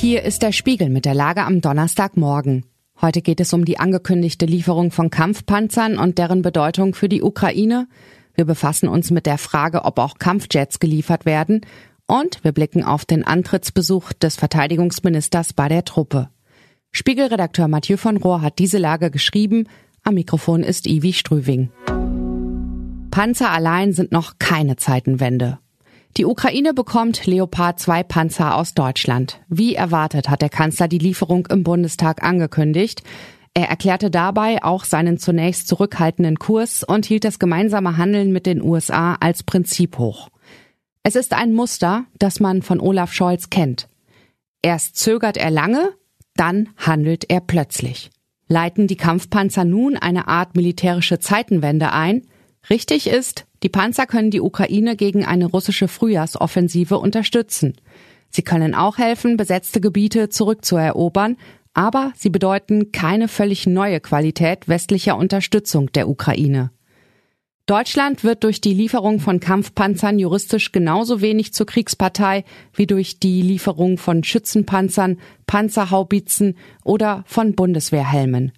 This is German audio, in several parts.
Hier ist der Spiegel mit der Lage am Donnerstagmorgen. Heute geht es um die angekündigte Lieferung von Kampfpanzern und deren Bedeutung für die Ukraine. Wir befassen uns mit der Frage, ob auch Kampfjets geliefert werden. Und wir blicken auf den Antrittsbesuch des Verteidigungsministers bei der Truppe. Spiegelredakteur Mathieu von Rohr hat diese Lage geschrieben. Am Mikrofon ist Ivi Strüving. Panzer allein sind noch keine Zeitenwende. Die Ukraine bekommt Leopard 2 Panzer aus Deutschland. Wie erwartet hat der Kanzler die Lieferung im Bundestag angekündigt. Er erklärte dabei auch seinen zunächst zurückhaltenden Kurs und hielt das gemeinsame Handeln mit den USA als Prinzip hoch. Es ist ein Muster, das man von Olaf Scholz kennt. Erst zögert er lange, dann handelt er plötzlich. Leiten die Kampfpanzer nun eine Art militärische Zeitenwende ein? Richtig ist, die Panzer können die Ukraine gegen eine russische Frühjahrsoffensive unterstützen. Sie können auch helfen, besetzte Gebiete zurückzuerobern, aber sie bedeuten keine völlig neue Qualität westlicher Unterstützung der Ukraine. Deutschland wird durch die Lieferung von Kampfpanzern juristisch genauso wenig zur Kriegspartei wie durch die Lieferung von Schützenpanzern, Panzerhaubitzen oder von Bundeswehrhelmen.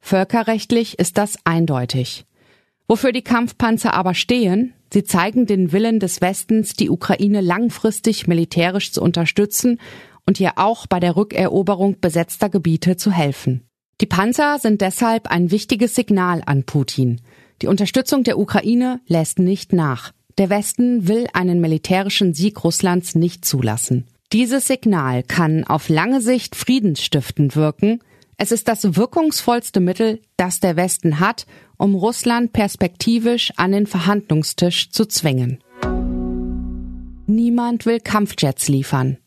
Völkerrechtlich ist das eindeutig. Wofür die Kampfpanzer aber stehen, sie zeigen den Willen des Westens, die Ukraine langfristig militärisch zu unterstützen und ihr auch bei der Rückeroberung besetzter Gebiete zu helfen. Die Panzer sind deshalb ein wichtiges Signal an Putin. Die Unterstützung der Ukraine lässt nicht nach. Der Westen will einen militärischen Sieg Russlands nicht zulassen. Dieses Signal kann auf lange Sicht friedensstiftend wirken, es ist das wirkungsvollste Mittel, das der Westen hat, um Russland perspektivisch an den Verhandlungstisch zu zwingen. Niemand will Kampfjets liefern.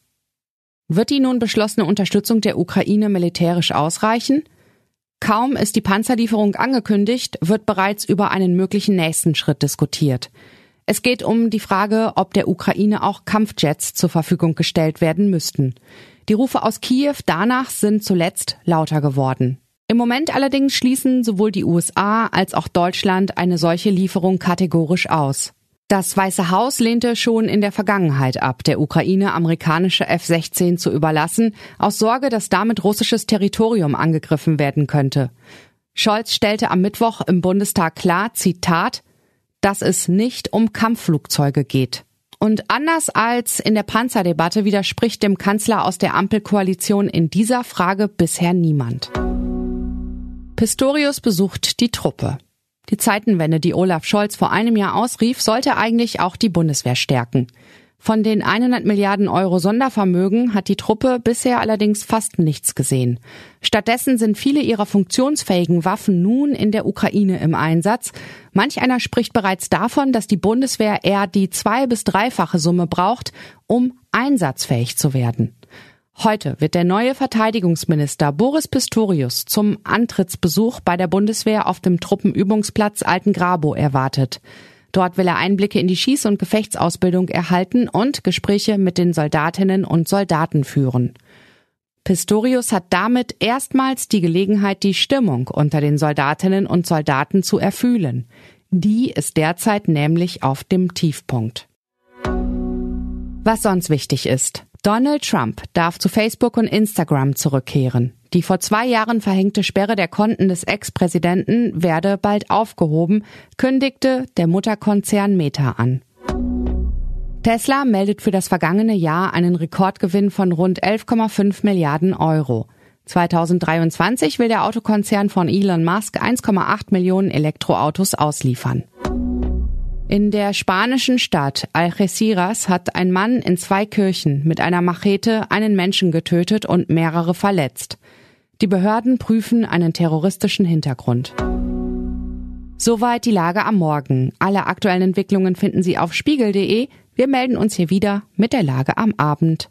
Wird die nun beschlossene Unterstützung der Ukraine militärisch ausreichen? Kaum ist die Panzerlieferung angekündigt, wird bereits über einen möglichen nächsten Schritt diskutiert. Es geht um die Frage, ob der Ukraine auch Kampfjets zur Verfügung gestellt werden müssten. Die Rufe aus Kiew danach sind zuletzt lauter geworden. Im Moment allerdings schließen sowohl die USA als auch Deutschland eine solche Lieferung kategorisch aus. Das Weiße Haus lehnte schon in der Vergangenheit ab, der Ukraine amerikanische F-16 zu überlassen, aus Sorge, dass damit russisches Territorium angegriffen werden könnte. Scholz stellte am Mittwoch im Bundestag klar, Zitat, dass es nicht um Kampfflugzeuge geht. Und anders als in der Panzerdebatte widerspricht dem Kanzler aus der Ampelkoalition in dieser Frage bisher niemand. Pistorius besucht die Truppe. Die Zeitenwende, die Olaf Scholz vor einem Jahr ausrief, sollte eigentlich auch die Bundeswehr stärken. Von den 100 Milliarden Euro Sondervermögen hat die Truppe bisher allerdings fast nichts gesehen. Stattdessen sind viele ihrer funktionsfähigen Waffen nun in der Ukraine im Einsatz. Manch einer spricht bereits davon, dass die Bundeswehr eher die zwei- bis dreifache Summe braucht, um einsatzfähig zu werden. Heute wird der neue Verteidigungsminister Boris Pistorius zum Antrittsbesuch bei der Bundeswehr auf dem Truppenübungsplatz Altengrabo erwartet. Dort will er Einblicke in die Schieß- und Gefechtsausbildung erhalten und Gespräche mit den Soldatinnen und Soldaten führen. Pistorius hat damit erstmals die Gelegenheit, die Stimmung unter den Soldatinnen und Soldaten zu erfühlen. Die ist derzeit nämlich auf dem Tiefpunkt. Was sonst wichtig ist. Donald Trump darf zu Facebook und Instagram zurückkehren. Die vor zwei Jahren verhängte Sperre der Konten des Ex-Präsidenten werde bald aufgehoben, kündigte der Mutterkonzern Meta an. Tesla meldet für das vergangene Jahr einen Rekordgewinn von rund 11,5 Milliarden Euro. 2023 will der Autokonzern von Elon Musk 1,8 Millionen Elektroautos ausliefern. In der spanischen Stadt Algeciras hat ein Mann in zwei Kirchen mit einer Machete einen Menschen getötet und mehrere verletzt. Die Behörden prüfen einen terroristischen Hintergrund. Soweit die Lage am Morgen. Alle aktuellen Entwicklungen finden Sie auf spiegel.de. Wir melden uns hier wieder mit der Lage am Abend.